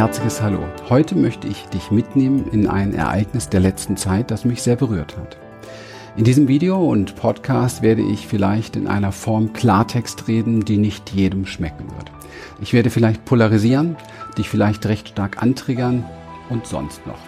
herzliches Hallo. Heute möchte ich dich mitnehmen in ein Ereignis der letzten Zeit, das mich sehr berührt hat. In diesem Video und Podcast werde ich vielleicht in einer Form Klartext reden, die nicht jedem schmecken wird. Ich werde vielleicht polarisieren, dich vielleicht recht stark antriggern und sonst noch.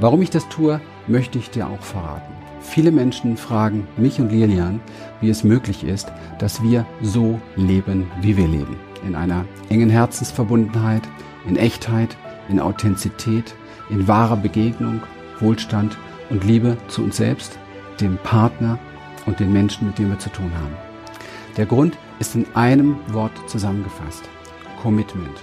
Warum ich das tue, möchte ich dir auch verraten. Viele Menschen fragen mich und Lilian, wie es möglich ist, dass wir so leben, wie wir leben. In einer engen Herzensverbundenheit, in Echtheit, in Authentizität, in wahrer Begegnung, Wohlstand und Liebe zu uns selbst, dem Partner und den Menschen, mit denen wir zu tun haben. Der Grund ist in einem Wort zusammengefasst. Commitment.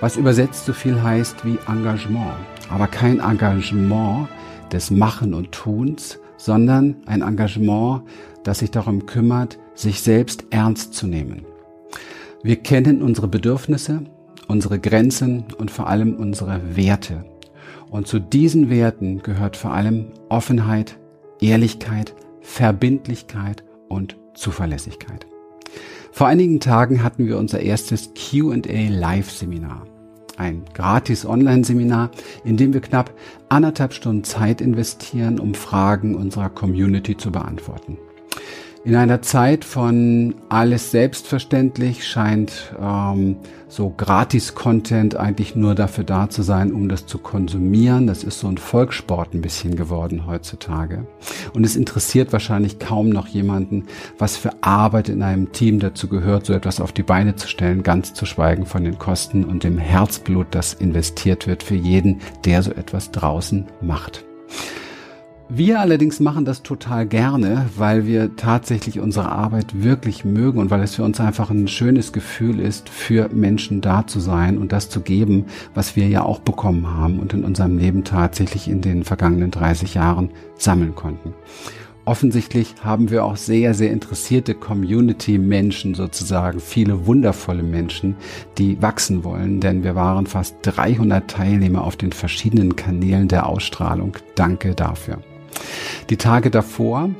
Was übersetzt so viel heißt wie Engagement. Aber kein Engagement des Machen und Tuns, sondern ein Engagement, das sich darum kümmert, sich selbst ernst zu nehmen. Wir kennen unsere Bedürfnisse, unsere Grenzen und vor allem unsere Werte. Und zu diesen Werten gehört vor allem Offenheit, Ehrlichkeit, Verbindlichkeit und Zuverlässigkeit. Vor einigen Tagen hatten wir unser erstes QA Live-Seminar. Ein gratis Online-Seminar, in dem wir knapp anderthalb Stunden Zeit investieren, um Fragen unserer Community zu beantworten. In einer Zeit von alles selbstverständlich scheint ähm, so Gratis-Content eigentlich nur dafür da zu sein, um das zu konsumieren. Das ist so ein Volkssport ein bisschen geworden heutzutage. Und es interessiert wahrscheinlich kaum noch jemanden, was für Arbeit in einem Team dazu gehört, so etwas auf die Beine zu stellen, ganz zu schweigen von den Kosten und dem Herzblut, das investiert wird für jeden, der so etwas draußen macht. Wir allerdings machen das total gerne, weil wir tatsächlich unsere Arbeit wirklich mögen und weil es für uns einfach ein schönes Gefühl ist, für Menschen da zu sein und das zu geben, was wir ja auch bekommen haben und in unserem Leben tatsächlich in den vergangenen 30 Jahren sammeln konnten. Offensichtlich haben wir auch sehr, sehr interessierte Community-Menschen sozusagen, viele wundervolle Menschen, die wachsen wollen, denn wir waren fast 300 Teilnehmer auf den verschiedenen Kanälen der Ausstrahlung. Danke dafür. Die Tage davor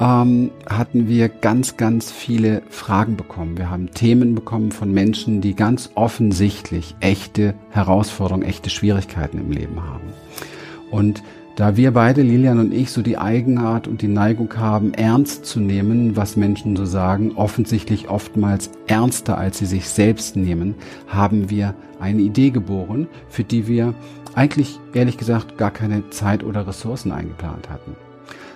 ähm, hatten wir ganz, ganz viele Fragen bekommen. Wir haben Themen bekommen von Menschen, die ganz offensichtlich echte Herausforderungen, echte Schwierigkeiten im Leben haben. Und da wir beide, Lilian und ich, so die Eigenart und die Neigung haben, ernst zu nehmen, was Menschen so sagen, offensichtlich oftmals ernster, als sie sich selbst nehmen, haben wir eine Idee geboren, für die wir eigentlich ehrlich gesagt gar keine Zeit oder Ressourcen eingeplant hatten.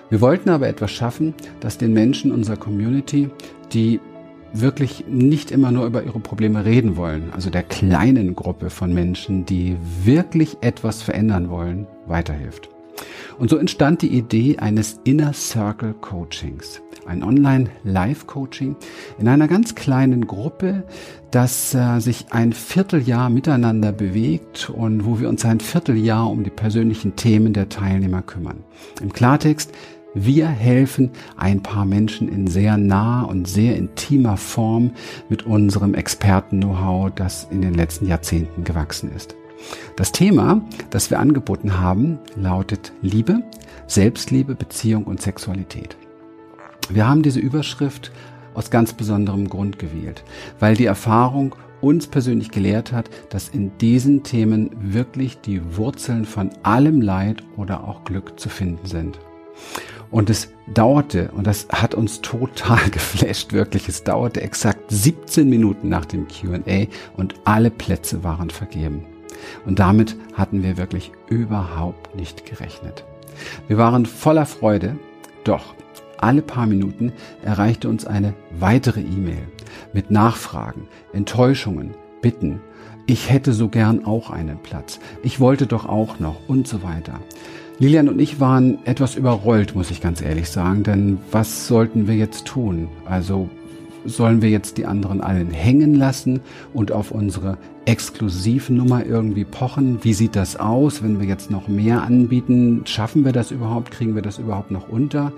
Wir wollten aber etwas schaffen, das den Menschen unserer Community, die wirklich nicht immer nur über ihre Probleme reden wollen, also der kleinen Gruppe von Menschen, die wirklich etwas verändern wollen, weiterhilft. Und so entstand die Idee eines Inner Circle Coachings, ein Online-Live-Coaching in einer ganz kleinen Gruppe, das äh, sich ein Vierteljahr miteinander bewegt und wo wir uns ein Vierteljahr um die persönlichen Themen der Teilnehmer kümmern. Im Klartext, wir helfen ein paar Menschen in sehr nah und sehr intimer Form mit unserem Experten-Know-how, das in den letzten Jahrzehnten gewachsen ist. Das Thema, das wir angeboten haben, lautet Liebe, Selbstliebe, Beziehung und Sexualität. Wir haben diese Überschrift aus ganz besonderem Grund gewählt, weil die Erfahrung uns persönlich gelehrt hat, dass in diesen Themen wirklich die Wurzeln von allem Leid oder auch Glück zu finden sind. Und es dauerte, und das hat uns total geflasht, wirklich, es dauerte exakt 17 Minuten nach dem QA und alle Plätze waren vergeben. Und damit hatten wir wirklich überhaupt nicht gerechnet. Wir waren voller Freude, doch alle paar Minuten erreichte uns eine weitere E-Mail mit Nachfragen, Enttäuschungen, Bitten. Ich hätte so gern auch einen Platz. Ich wollte doch auch noch und so weiter. Lilian und ich waren etwas überrollt, muss ich ganz ehrlich sagen, denn was sollten wir jetzt tun? Also sollen wir jetzt die anderen allen hängen lassen und auf unsere Exklusivnummer irgendwie pochen? Wie sieht das aus, wenn wir jetzt noch mehr anbieten? Schaffen wir das überhaupt? Kriegen wir das überhaupt noch unter?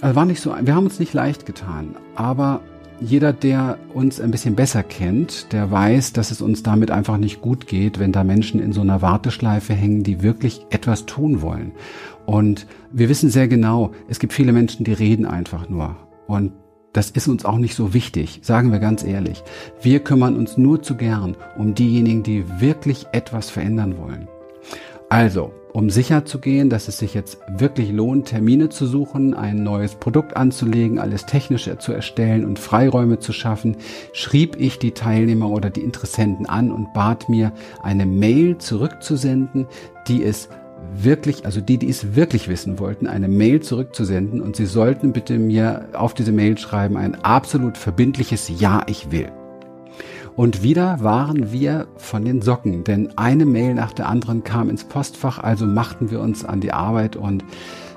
Also war nicht so, wir haben uns nicht leicht getan, aber jeder, der uns ein bisschen besser kennt, der weiß, dass es uns damit einfach nicht gut geht, wenn da Menschen in so einer Warteschleife hängen, die wirklich etwas tun wollen. Und wir wissen sehr genau, es gibt viele Menschen, die reden einfach nur. Und das ist uns auch nicht so wichtig, sagen wir ganz ehrlich. Wir kümmern uns nur zu gern um diejenigen, die wirklich etwas verändern wollen. Also, um sicher zu gehen, dass es sich jetzt wirklich lohnt, Termine zu suchen, ein neues Produkt anzulegen, alles technisch zu erstellen und Freiräume zu schaffen, schrieb ich die Teilnehmer oder die Interessenten an und bat mir, eine Mail zurückzusenden, die es wirklich, also die, die es wirklich wissen wollten, eine Mail zurückzusenden und sie sollten bitte mir auf diese Mail schreiben ein absolut verbindliches Ja, ich will. Und wieder waren wir von den Socken, denn eine Mail nach der anderen kam ins Postfach, also machten wir uns an die Arbeit und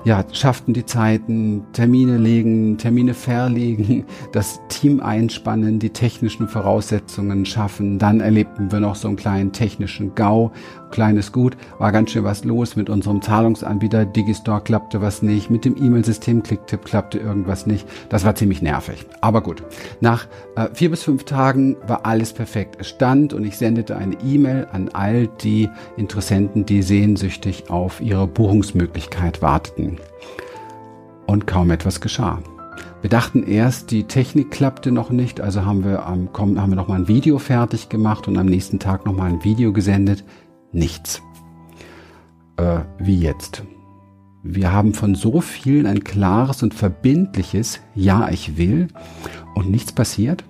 ja, schafften die Zeiten, Termine legen, Termine verlegen, das Team einspannen, die technischen Voraussetzungen schaffen. Dann erlebten wir noch so einen kleinen technischen GAU. Kleines Gut, war ganz schön was los mit unserem Zahlungsanbieter. Digistore klappte was nicht, mit dem E-Mail-System Clicktip klappte irgendwas nicht. Das war ziemlich nervig. Aber gut, nach äh, vier bis fünf Tagen war alles perfekt. Es stand und ich sendete eine E-Mail an all die Interessenten, die sehnsüchtig auf ihre Buchungsmöglichkeit warteten. Und kaum etwas geschah. Wir dachten erst, die Technik klappte noch nicht, also haben wir am ähm, haben wir noch mal ein Video fertig gemacht und am nächsten Tag noch mal ein Video gesendet. Nichts. Äh, wie jetzt? Wir haben von so vielen ein klares und verbindliches Ja, ich will und nichts passiert.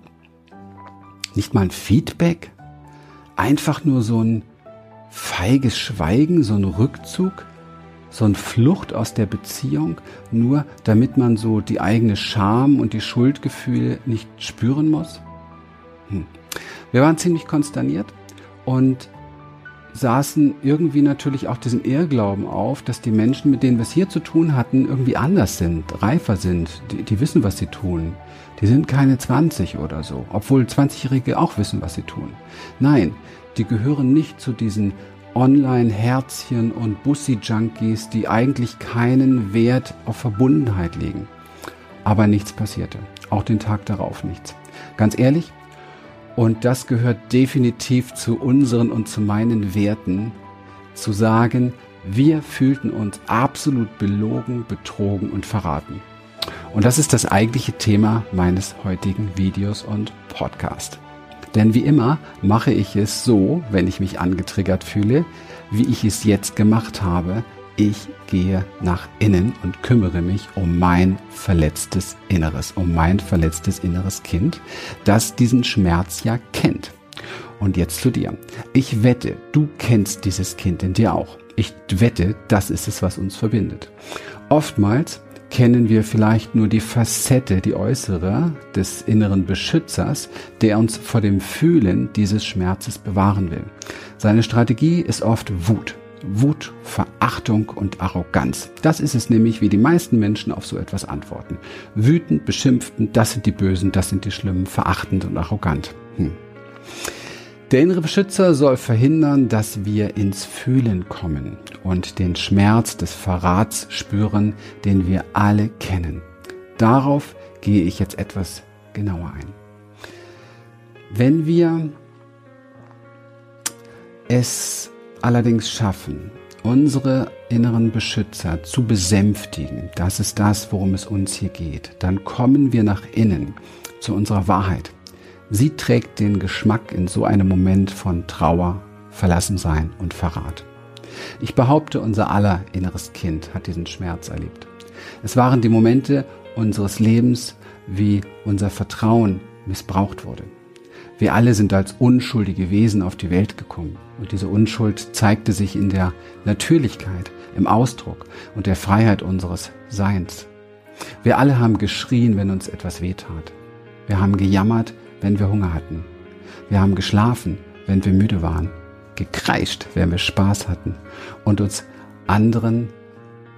Nicht mal ein Feedback. Einfach nur so ein feiges Schweigen, so ein Rückzug so eine Flucht aus der Beziehung, nur damit man so die eigene Scham und die Schuldgefühle nicht spüren muss? Hm. Wir waren ziemlich konsterniert und saßen irgendwie natürlich auch diesem Irrglauben auf, dass die Menschen, mit denen wir es hier zu tun hatten, irgendwie anders sind, reifer sind, die, die wissen, was sie tun. Die sind keine 20 oder so, obwohl 20-Jährige auch wissen, was sie tun. Nein, die gehören nicht zu diesen Online-Herzchen und Bussi-Junkies, die eigentlich keinen Wert auf Verbundenheit legen. Aber nichts passierte. Auch den Tag darauf nichts. Ganz ehrlich, und das gehört definitiv zu unseren und zu meinen Werten, zu sagen, wir fühlten uns absolut belogen, betrogen und verraten. Und das ist das eigentliche Thema meines heutigen Videos und Podcasts. Denn wie immer mache ich es so, wenn ich mich angetriggert fühle, wie ich es jetzt gemacht habe. Ich gehe nach innen und kümmere mich um mein verletztes Inneres, um mein verletztes inneres Kind, das diesen Schmerz ja kennt. Und jetzt zu dir. Ich wette, du kennst dieses Kind in dir auch. Ich wette, das ist es, was uns verbindet. Oftmals kennen wir vielleicht nur die Facette, die äußere des inneren Beschützers, der uns vor dem Fühlen dieses Schmerzes bewahren will. Seine Strategie ist oft Wut. Wut, Verachtung und Arroganz. Das ist es nämlich, wie die meisten Menschen auf so etwas antworten. Wütend, beschimpfend, das sind die Bösen, das sind die Schlimmen, verachtend und arrogant. Hm. Der innere Beschützer soll verhindern, dass wir ins Fühlen kommen und den Schmerz des Verrats spüren, den wir alle kennen. Darauf gehe ich jetzt etwas genauer ein. Wenn wir es allerdings schaffen, unsere inneren Beschützer zu besänftigen, das ist das, worum es uns hier geht, dann kommen wir nach innen zu unserer Wahrheit. Sie trägt den Geschmack in so einem Moment von Trauer, Verlassensein und Verrat. Ich behaupte, unser aller inneres Kind hat diesen Schmerz erlebt. Es waren die Momente unseres Lebens, wie unser Vertrauen missbraucht wurde. Wir alle sind als unschuldige Wesen auf die Welt gekommen und diese Unschuld zeigte sich in der Natürlichkeit, im Ausdruck und der Freiheit unseres Seins. Wir alle haben geschrien, wenn uns etwas wehtat. Wir haben gejammert, wenn wir Hunger hatten. Wir haben geschlafen, wenn wir müde waren, gekreischt, wenn wir Spaß hatten und uns anderen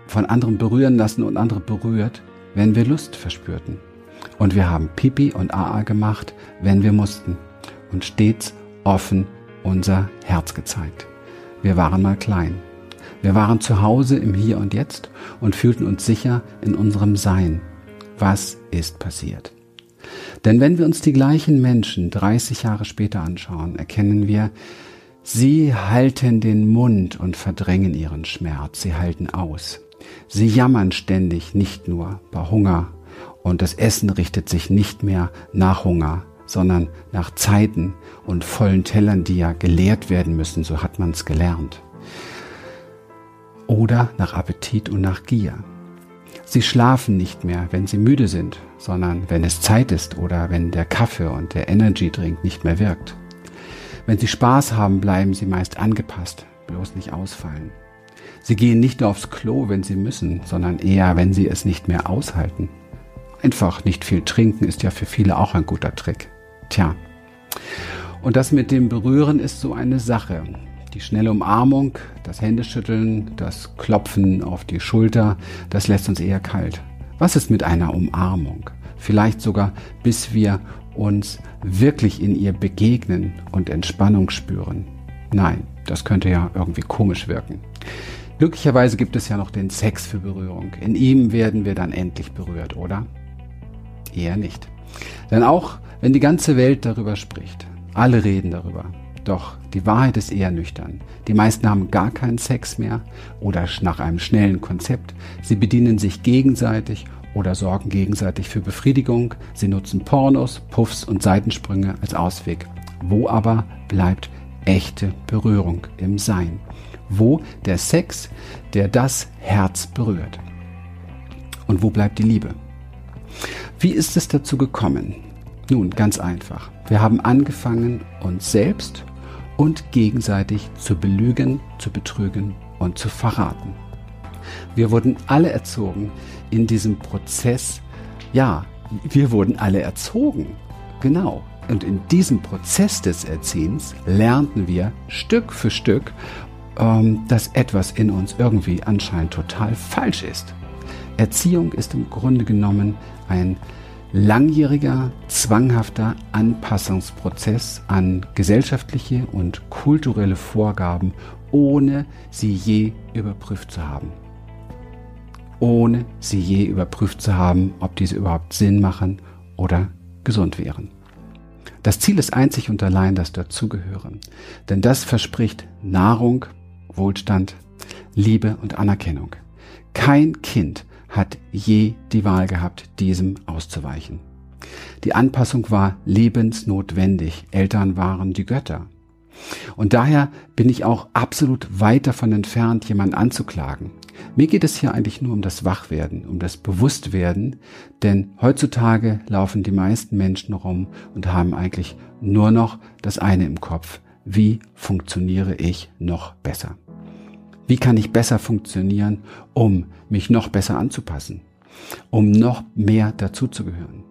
von anderen berühren lassen und andere berührt, wenn wir Lust verspürten. Und wir haben Pipi und Aa gemacht, wenn wir mussten und stets offen unser Herz gezeigt. Wir waren mal klein. Wir waren zu Hause im Hier und Jetzt und fühlten uns sicher in unserem Sein. Was ist passiert? Denn wenn wir uns die gleichen Menschen 30 Jahre später anschauen, erkennen wir, sie halten den Mund und verdrängen ihren Schmerz, sie halten aus. Sie jammern ständig nicht nur bei Hunger, Und das Essen richtet sich nicht mehr nach Hunger, sondern nach Zeiten und vollen Tellern, die ja geleert werden müssen, so hat man es gelernt. Oder nach Appetit und nach Gier. Sie schlafen nicht mehr, wenn sie müde sind, sondern wenn es Zeit ist oder wenn der Kaffee und der Energy Drink nicht mehr wirkt. Wenn sie Spaß haben, bleiben sie meist angepasst, bloß nicht ausfallen. Sie gehen nicht nur aufs Klo, wenn sie müssen, sondern eher, wenn sie es nicht mehr aushalten. Einfach nicht viel trinken ist ja für viele auch ein guter Trick. Tja. Und das mit dem Berühren ist so eine Sache. Die schnelle Umarmung, das Händeschütteln, das Klopfen auf die Schulter, das lässt uns eher kalt. Was ist mit einer Umarmung? Vielleicht sogar, bis wir uns wirklich in ihr begegnen und Entspannung spüren. Nein, das könnte ja irgendwie komisch wirken. Glücklicherweise gibt es ja noch den Sex für Berührung. In ihm werden wir dann endlich berührt, oder? Eher nicht. Denn auch wenn die ganze Welt darüber spricht, alle reden darüber, doch die Wahrheit ist eher nüchtern. Die meisten haben gar keinen Sex mehr oder nach einem schnellen Konzept. Sie bedienen sich gegenseitig oder sorgen gegenseitig für Befriedigung. Sie nutzen Pornos, Puffs und Seitensprünge als Ausweg. Wo aber bleibt echte Berührung im Sein? Wo der Sex, der das Herz berührt? Und wo bleibt die Liebe? Wie ist es dazu gekommen? Nun, ganz einfach. Wir haben angefangen, uns selbst und gegenseitig zu belügen, zu betrügen und zu verraten. Wir wurden alle erzogen in diesem Prozess. Ja, wir wurden alle erzogen. Genau. Und in diesem Prozess des Erziehens lernten wir Stück für Stück, ähm, dass etwas in uns irgendwie anscheinend total falsch ist. Erziehung ist im Grunde genommen ein langjähriger, zwanghafter Anpassungsprozess an gesellschaftliche und kulturelle Vorgaben, ohne sie je überprüft zu haben. Ohne sie je überprüft zu haben, ob diese überhaupt Sinn machen oder gesund wären. Das Ziel ist einzig und allein das Dazugehören, denn das verspricht Nahrung, Wohlstand, Liebe und Anerkennung. Kein Kind hat je die Wahl gehabt, diesem auszuweichen. Die Anpassung war lebensnotwendig. Eltern waren die Götter. Und daher bin ich auch absolut weit davon entfernt, jemanden anzuklagen. Mir geht es hier eigentlich nur um das Wachwerden, um das Bewusstwerden, denn heutzutage laufen die meisten Menschen rum und haben eigentlich nur noch das eine im Kopf. Wie funktioniere ich noch besser? Wie kann ich besser funktionieren, um mich noch besser anzupassen, um noch mehr dazuzugehören?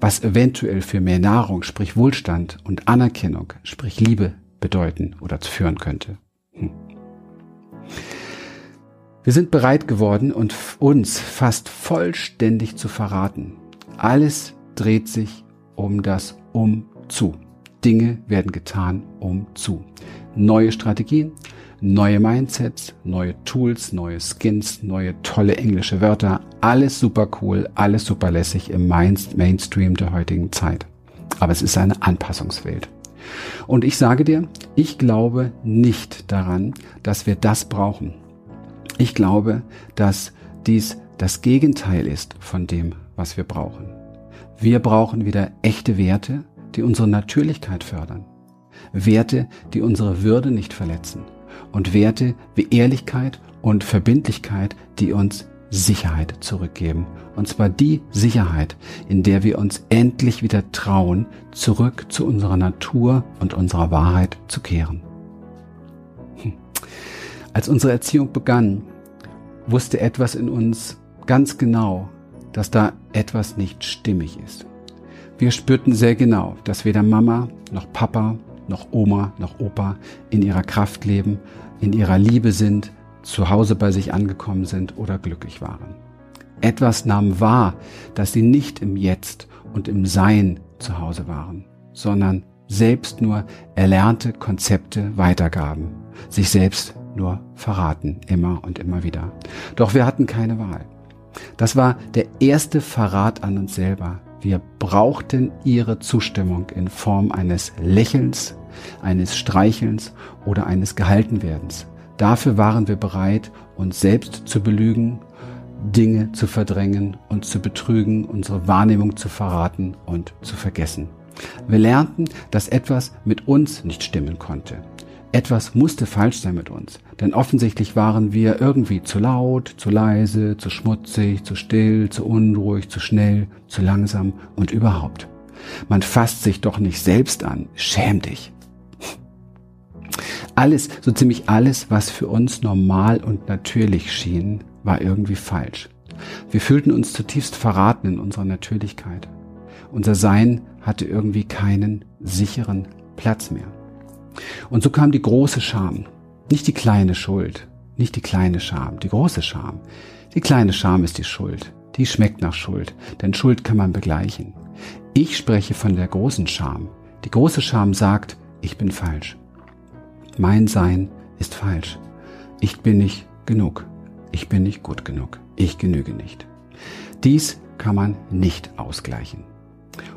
Was eventuell für mehr Nahrung, sprich Wohlstand und Anerkennung, sprich Liebe bedeuten oder führen könnte. Hm. Wir sind bereit geworden, und uns fast vollständig zu verraten. Alles dreht sich um das Um zu. Dinge werden getan um zu. Neue Strategien, neue Mindsets, neue Tools, neue Skins, neue tolle englische Wörter, alles super cool, alles super lässig im Mainstream der heutigen Zeit. Aber es ist eine Anpassungswelt. Und ich sage dir, ich glaube nicht daran, dass wir das brauchen. Ich glaube, dass dies das Gegenteil ist von dem, was wir brauchen. Wir brauchen wieder echte Werte, die unsere Natürlichkeit fördern. Werte, die unsere Würde nicht verletzen und Werte wie Ehrlichkeit und Verbindlichkeit, die uns Sicherheit zurückgeben. Und zwar die Sicherheit, in der wir uns endlich wieder trauen, zurück zu unserer Natur und unserer Wahrheit zu kehren. Hm. Als unsere Erziehung begann, wusste etwas in uns ganz genau, dass da etwas nicht stimmig ist. Wir spürten sehr genau, dass weder Mama noch Papa noch Oma, noch Opa in ihrer Kraft leben, in ihrer Liebe sind, zu Hause bei sich angekommen sind oder glücklich waren. Etwas nahm wahr, dass sie nicht im Jetzt und im Sein zu Hause waren, sondern selbst nur erlernte Konzepte weitergaben, sich selbst nur verraten, immer und immer wieder. Doch wir hatten keine Wahl. Das war der erste Verrat an uns selber, wir brauchten ihre Zustimmung in Form eines Lächelns, eines Streichelns oder eines Gehaltenwerdens. Dafür waren wir bereit, uns selbst zu belügen, Dinge zu verdrängen und zu betrügen, unsere Wahrnehmung zu verraten und zu vergessen. Wir lernten, dass etwas mit uns nicht stimmen konnte. Etwas musste falsch sein mit uns, denn offensichtlich waren wir irgendwie zu laut, zu leise, zu schmutzig, zu still, zu unruhig, zu schnell, zu langsam und überhaupt. Man fasst sich doch nicht selbst an. Schäm dich. Alles, so ziemlich alles, was für uns normal und natürlich schien, war irgendwie falsch. Wir fühlten uns zutiefst verraten in unserer Natürlichkeit. Unser Sein hatte irgendwie keinen sicheren Platz mehr. Und so kam die große Scham. Nicht die kleine Schuld, nicht die kleine Scham, die große Scham. Die kleine Scham ist die Schuld. Die schmeckt nach Schuld, denn Schuld kann man begleichen. Ich spreche von der großen Scham. Die große Scham sagt, ich bin falsch. Mein Sein ist falsch. Ich bin nicht genug. Ich bin nicht gut genug. Ich genüge nicht. Dies kann man nicht ausgleichen.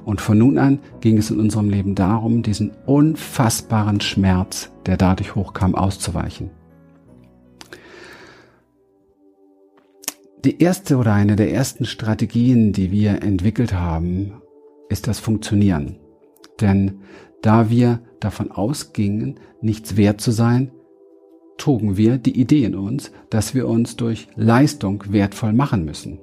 Und von nun an ging es in unserem Leben darum, diesen unfassbaren Schmerz, der dadurch hochkam, auszuweichen. Die erste oder eine der ersten Strategien, die wir entwickelt haben, ist das Funktionieren. Denn da wir davon ausgingen, nichts wert zu sein, trugen wir die Idee in uns, dass wir uns durch Leistung wertvoll machen müssen.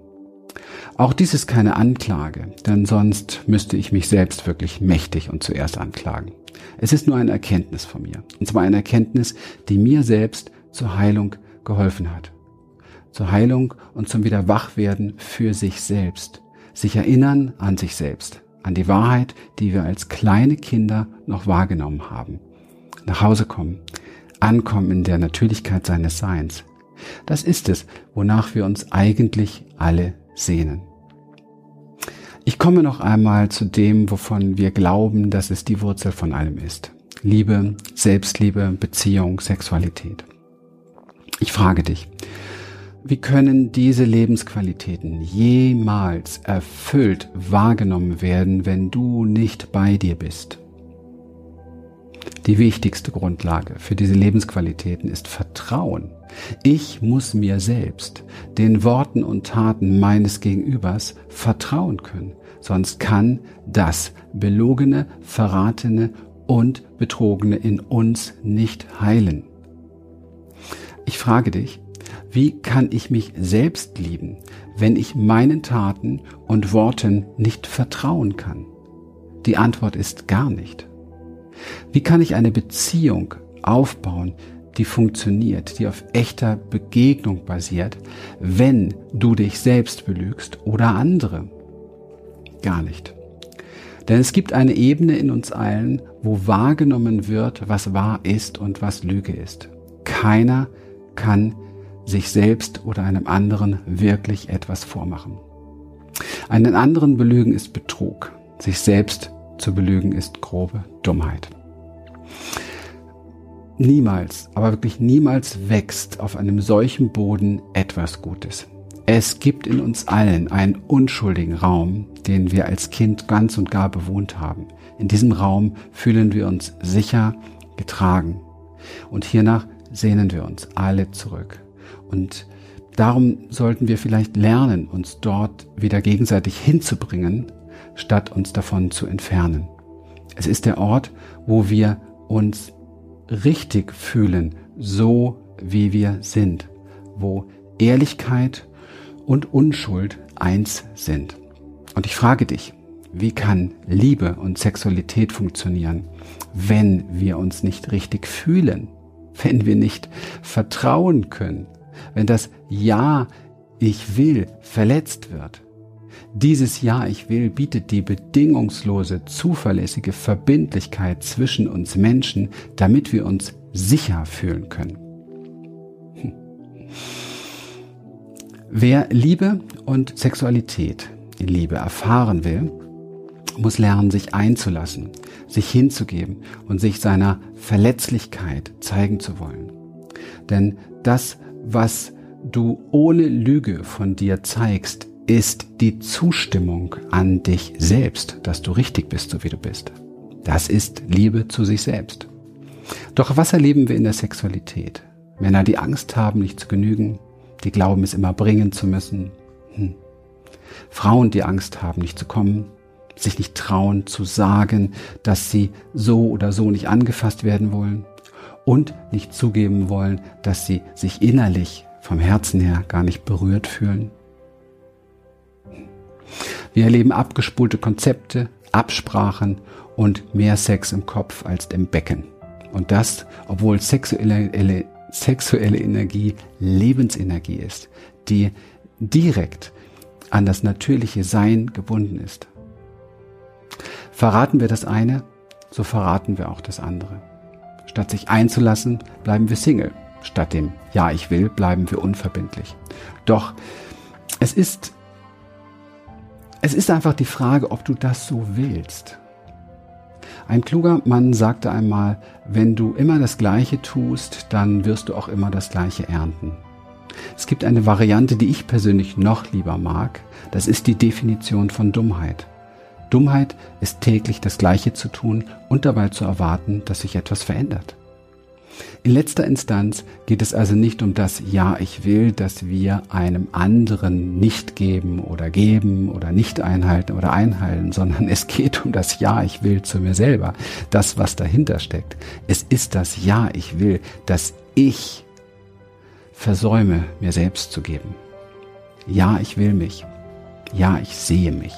Auch dies ist keine Anklage, denn sonst müsste ich mich selbst wirklich mächtig und zuerst anklagen. Es ist nur eine Erkenntnis von mir. Und zwar eine Erkenntnis, die mir selbst zur Heilung geholfen hat. Zur Heilung und zum Wiederwachwerden für sich selbst. Sich erinnern an sich selbst. An die Wahrheit, die wir als kleine Kinder noch wahrgenommen haben. Nach Hause kommen. Ankommen in der Natürlichkeit seines Seins. Das ist es, wonach wir uns eigentlich alle sehnen. Ich komme noch einmal zu dem, wovon wir glauben, dass es die Wurzel von allem ist. Liebe, Selbstliebe, Beziehung, Sexualität. Ich frage dich, wie können diese Lebensqualitäten jemals erfüllt wahrgenommen werden, wenn du nicht bei dir bist? Die wichtigste Grundlage für diese Lebensqualitäten ist Vertrauen. Ich muss mir selbst, den Worten und Taten meines Gegenübers vertrauen können. Sonst kann das Belogene, Verratene und Betrogene in uns nicht heilen. Ich frage dich, wie kann ich mich selbst lieben, wenn ich meinen Taten und Worten nicht vertrauen kann? Die Antwort ist gar nicht. Wie kann ich eine Beziehung aufbauen, die funktioniert, die auf echter Begegnung basiert, wenn du dich selbst belügst oder andere? Gar nicht. Denn es gibt eine Ebene in uns allen, wo wahrgenommen wird, was wahr ist und was Lüge ist. Keiner kann sich selbst oder einem anderen wirklich etwas vormachen. Einen anderen belügen ist Betrug. Sich selbst zu belügen ist grobe Dummheit. Niemals, aber wirklich niemals wächst auf einem solchen Boden etwas Gutes. Es gibt in uns allen einen unschuldigen Raum, den wir als Kind ganz und gar bewohnt haben. In diesem Raum fühlen wir uns sicher getragen. Und hiernach sehnen wir uns alle zurück. Und darum sollten wir vielleicht lernen, uns dort wieder gegenseitig hinzubringen, statt uns davon zu entfernen. Es ist der Ort, wo wir uns richtig fühlen, so wie wir sind, wo Ehrlichkeit und Unschuld eins sind. Und ich frage dich, wie kann Liebe und Sexualität funktionieren, wenn wir uns nicht richtig fühlen, wenn wir nicht vertrauen können, wenn das Ja, ich will verletzt wird? Dieses Ja, ich will bietet die bedingungslose, zuverlässige Verbindlichkeit zwischen uns Menschen, damit wir uns sicher fühlen können. Hm. Wer Liebe und Sexualität in Liebe erfahren will, muss lernen, sich einzulassen, sich hinzugeben und sich seiner Verletzlichkeit zeigen zu wollen. Denn das, was du ohne Lüge von dir zeigst, ist die Zustimmung an dich selbst, dass du richtig bist, so wie du bist. Das ist Liebe zu sich selbst. Doch was erleben wir in der Sexualität? Männer, die Angst haben, nicht zu genügen, die glauben, es immer bringen zu müssen. Hm. Frauen, die Angst haben, nicht zu kommen, sich nicht trauen zu sagen, dass sie so oder so nicht angefasst werden wollen und nicht zugeben wollen, dass sie sich innerlich vom Herzen her gar nicht berührt fühlen. Wir erleben abgespulte Konzepte, Absprachen und mehr Sex im Kopf als im Becken. Und das, obwohl sexuelle, sexuelle Energie Lebensenergie ist, die direkt an das natürliche Sein gebunden ist. Verraten wir das eine, so verraten wir auch das andere. Statt sich einzulassen, bleiben wir Single. Statt dem Ja, ich will, bleiben wir unverbindlich. Doch es ist, es ist einfach die Frage, ob du das so willst. Ein kluger Mann sagte einmal, wenn du immer das Gleiche tust, dann wirst du auch immer das Gleiche ernten. Es gibt eine Variante, die ich persönlich noch lieber mag. Das ist die Definition von Dummheit. Dummheit ist täglich das Gleiche zu tun und dabei zu erwarten, dass sich etwas verändert. In letzter Instanz geht es also nicht um das Ja, ich will, das wir einem anderen nicht geben oder geben oder nicht einhalten oder einhalten, sondern es geht um das Ja, ich will zu mir selber, das, was dahinter steckt. Es ist das Ja, ich will, das ich versäume, mir selbst zu geben. Ja, ich will mich. Ja, ich sehe mich.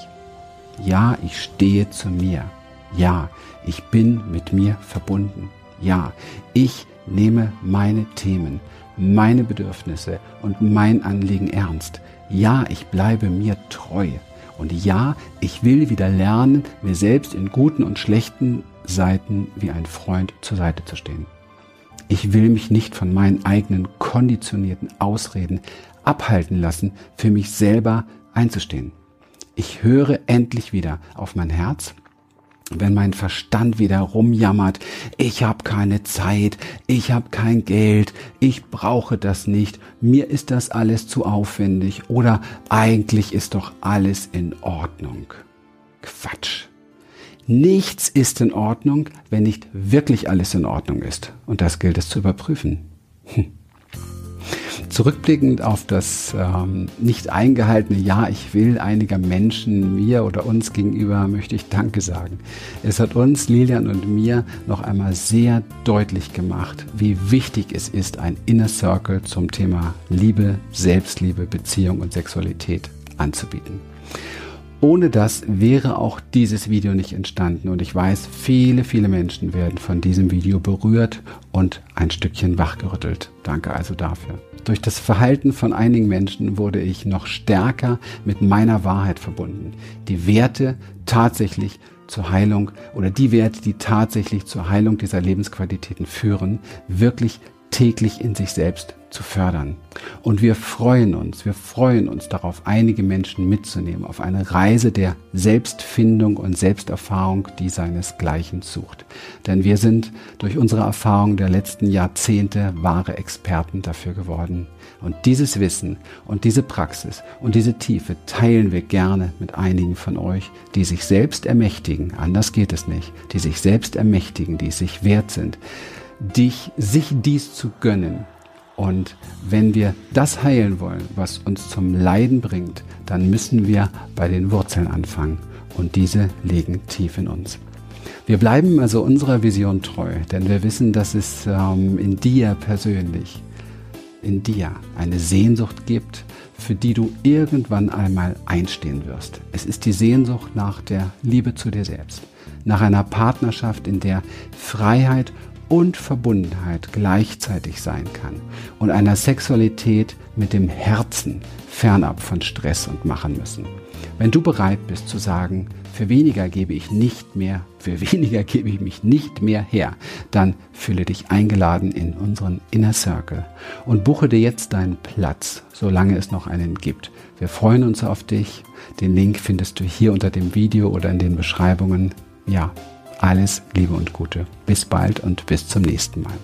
Ja, ich stehe zu mir. Ja, ich bin mit mir verbunden. Ja, ich nehme meine Themen, meine Bedürfnisse und mein Anliegen ernst. Ja, ich bleibe mir treu. Und ja, ich will wieder lernen, mir selbst in guten und schlechten Seiten wie ein Freund zur Seite zu stehen. Ich will mich nicht von meinen eigenen konditionierten Ausreden abhalten lassen, für mich selber einzustehen. Ich höre endlich wieder auf mein Herz wenn mein Verstand wieder rumjammert, ich habe keine Zeit, ich habe kein Geld, ich brauche das nicht, mir ist das alles zu aufwendig oder eigentlich ist doch alles in Ordnung. Quatsch. Nichts ist in Ordnung, wenn nicht wirklich alles in Ordnung ist. Und das gilt es zu überprüfen. Hm. Zurückblickend auf das ähm, nicht eingehaltene Ja, ich will einiger Menschen mir oder uns gegenüber möchte ich Danke sagen. Es hat uns, Lilian und mir, noch einmal sehr deutlich gemacht, wie wichtig es ist, ein Inner Circle zum Thema Liebe, Selbstliebe, Beziehung und Sexualität anzubieten. Ohne das wäre auch dieses Video nicht entstanden und ich weiß, viele, viele Menschen werden von diesem Video berührt und ein Stückchen wachgerüttelt. Danke also dafür. Durch das Verhalten von einigen Menschen wurde ich noch stärker mit meiner Wahrheit verbunden. Die Werte tatsächlich zur Heilung oder die Werte, die tatsächlich zur Heilung dieser Lebensqualitäten führen, wirklich täglich in sich selbst zu fördern. Und wir freuen uns, wir freuen uns darauf, einige Menschen mitzunehmen auf eine Reise der Selbstfindung und Selbsterfahrung, die seinesgleichen sucht. Denn wir sind durch unsere Erfahrung der letzten Jahrzehnte wahre Experten dafür geworden. Und dieses Wissen und diese Praxis und diese Tiefe teilen wir gerne mit einigen von euch, die sich selbst ermächtigen, anders geht es nicht, die sich selbst ermächtigen, die sich wert sind, dich, sich dies zu gönnen. Und wenn wir das heilen wollen, was uns zum Leiden bringt, dann müssen wir bei den Wurzeln anfangen. Und diese liegen tief in uns. Wir bleiben also unserer Vision treu, denn wir wissen, dass es ähm, in dir persönlich, in dir eine Sehnsucht gibt, für die du irgendwann einmal einstehen wirst. Es ist die Sehnsucht nach der Liebe zu dir selbst, nach einer Partnerschaft, in der Freiheit und Verbundenheit gleichzeitig sein kann und einer Sexualität mit dem Herzen fernab von Stress und machen müssen. Wenn du bereit bist zu sagen, für weniger gebe ich nicht mehr, für weniger gebe ich mich nicht mehr her, dann fühle dich eingeladen in unseren Inner Circle und buche dir jetzt deinen Platz, solange es noch einen gibt. Wir freuen uns auf dich. Den Link findest du hier unter dem Video oder in den Beschreibungen. Ja, alles Liebe und Gute. Bis bald und bis zum nächsten Mal.